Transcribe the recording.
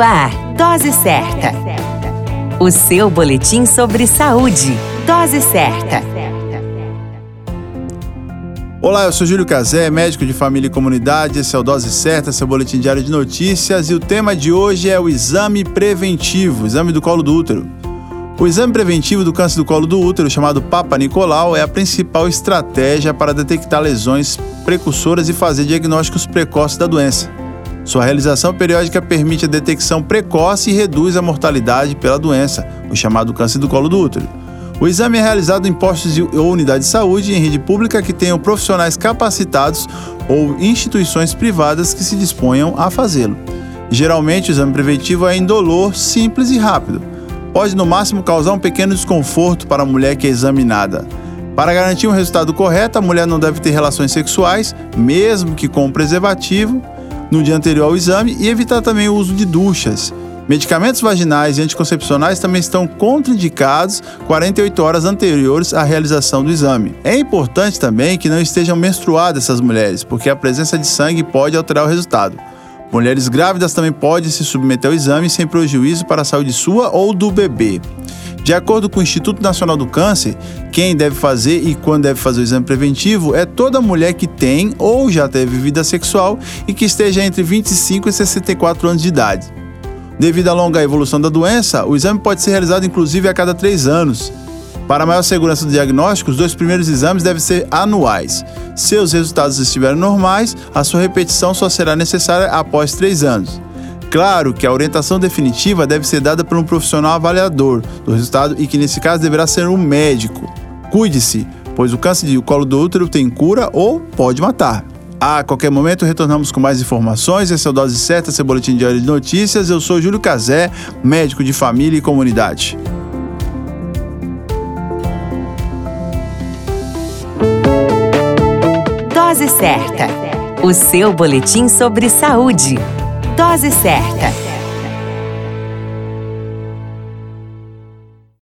Ar, Dose Certa. O seu boletim sobre saúde. Dose Certa. Olá, eu sou Júlio Cazé, médico de família e comunidade. Esse é o Dose Certa, seu boletim diário de notícias. E o tema de hoje é o exame preventivo, exame do colo do útero. O exame preventivo do câncer do colo do útero, chamado Papa Nicolau, é a principal estratégia para detectar lesões precursoras e fazer diagnósticos precoces da doença. Sua realização periódica permite a detecção precoce e reduz a mortalidade pela doença, o chamado câncer do colo do útero. O exame é realizado em postos ou unidades de saúde em rede pública que tenham profissionais capacitados ou instituições privadas que se disponham a fazê-lo. Geralmente, o exame preventivo é indolor, simples e rápido. Pode, no máximo, causar um pequeno desconforto para a mulher que é examinada. Para garantir um resultado correto, a mulher não deve ter relações sexuais, mesmo que com um preservativo, no dia anterior ao exame e evitar também o uso de duchas. Medicamentos vaginais e anticoncepcionais também estão contraindicados 48 horas anteriores à realização do exame. É importante também que não estejam menstruadas essas mulheres, porque a presença de sangue pode alterar o resultado. Mulheres grávidas também podem se submeter ao exame sem prejuízo para a saúde sua ou do bebê. De acordo com o Instituto Nacional do Câncer, quem deve fazer e quando deve fazer o exame preventivo é toda mulher que tem ou já teve vida sexual e que esteja entre 25 e 64 anos de idade. Devido à longa evolução da doença, o exame pode ser realizado inclusive a cada três anos. Para maior segurança do diagnóstico, os dois primeiros exames devem ser anuais. Se os resultados estiverem normais, a sua repetição só será necessária após três anos. Claro que a orientação definitiva deve ser dada por um profissional avaliador do resultado e que nesse caso deverá ser um médico. Cuide-se, pois o câncer de colo do útero tem cura ou pode matar. A qualquer momento retornamos com mais informações. Esse é o Dose Certa, seu boletim diário de notícias. Eu sou Júlio Cazé, médico de família e comunidade. Dose Certa, o seu boletim sobre saúde. Dose certa.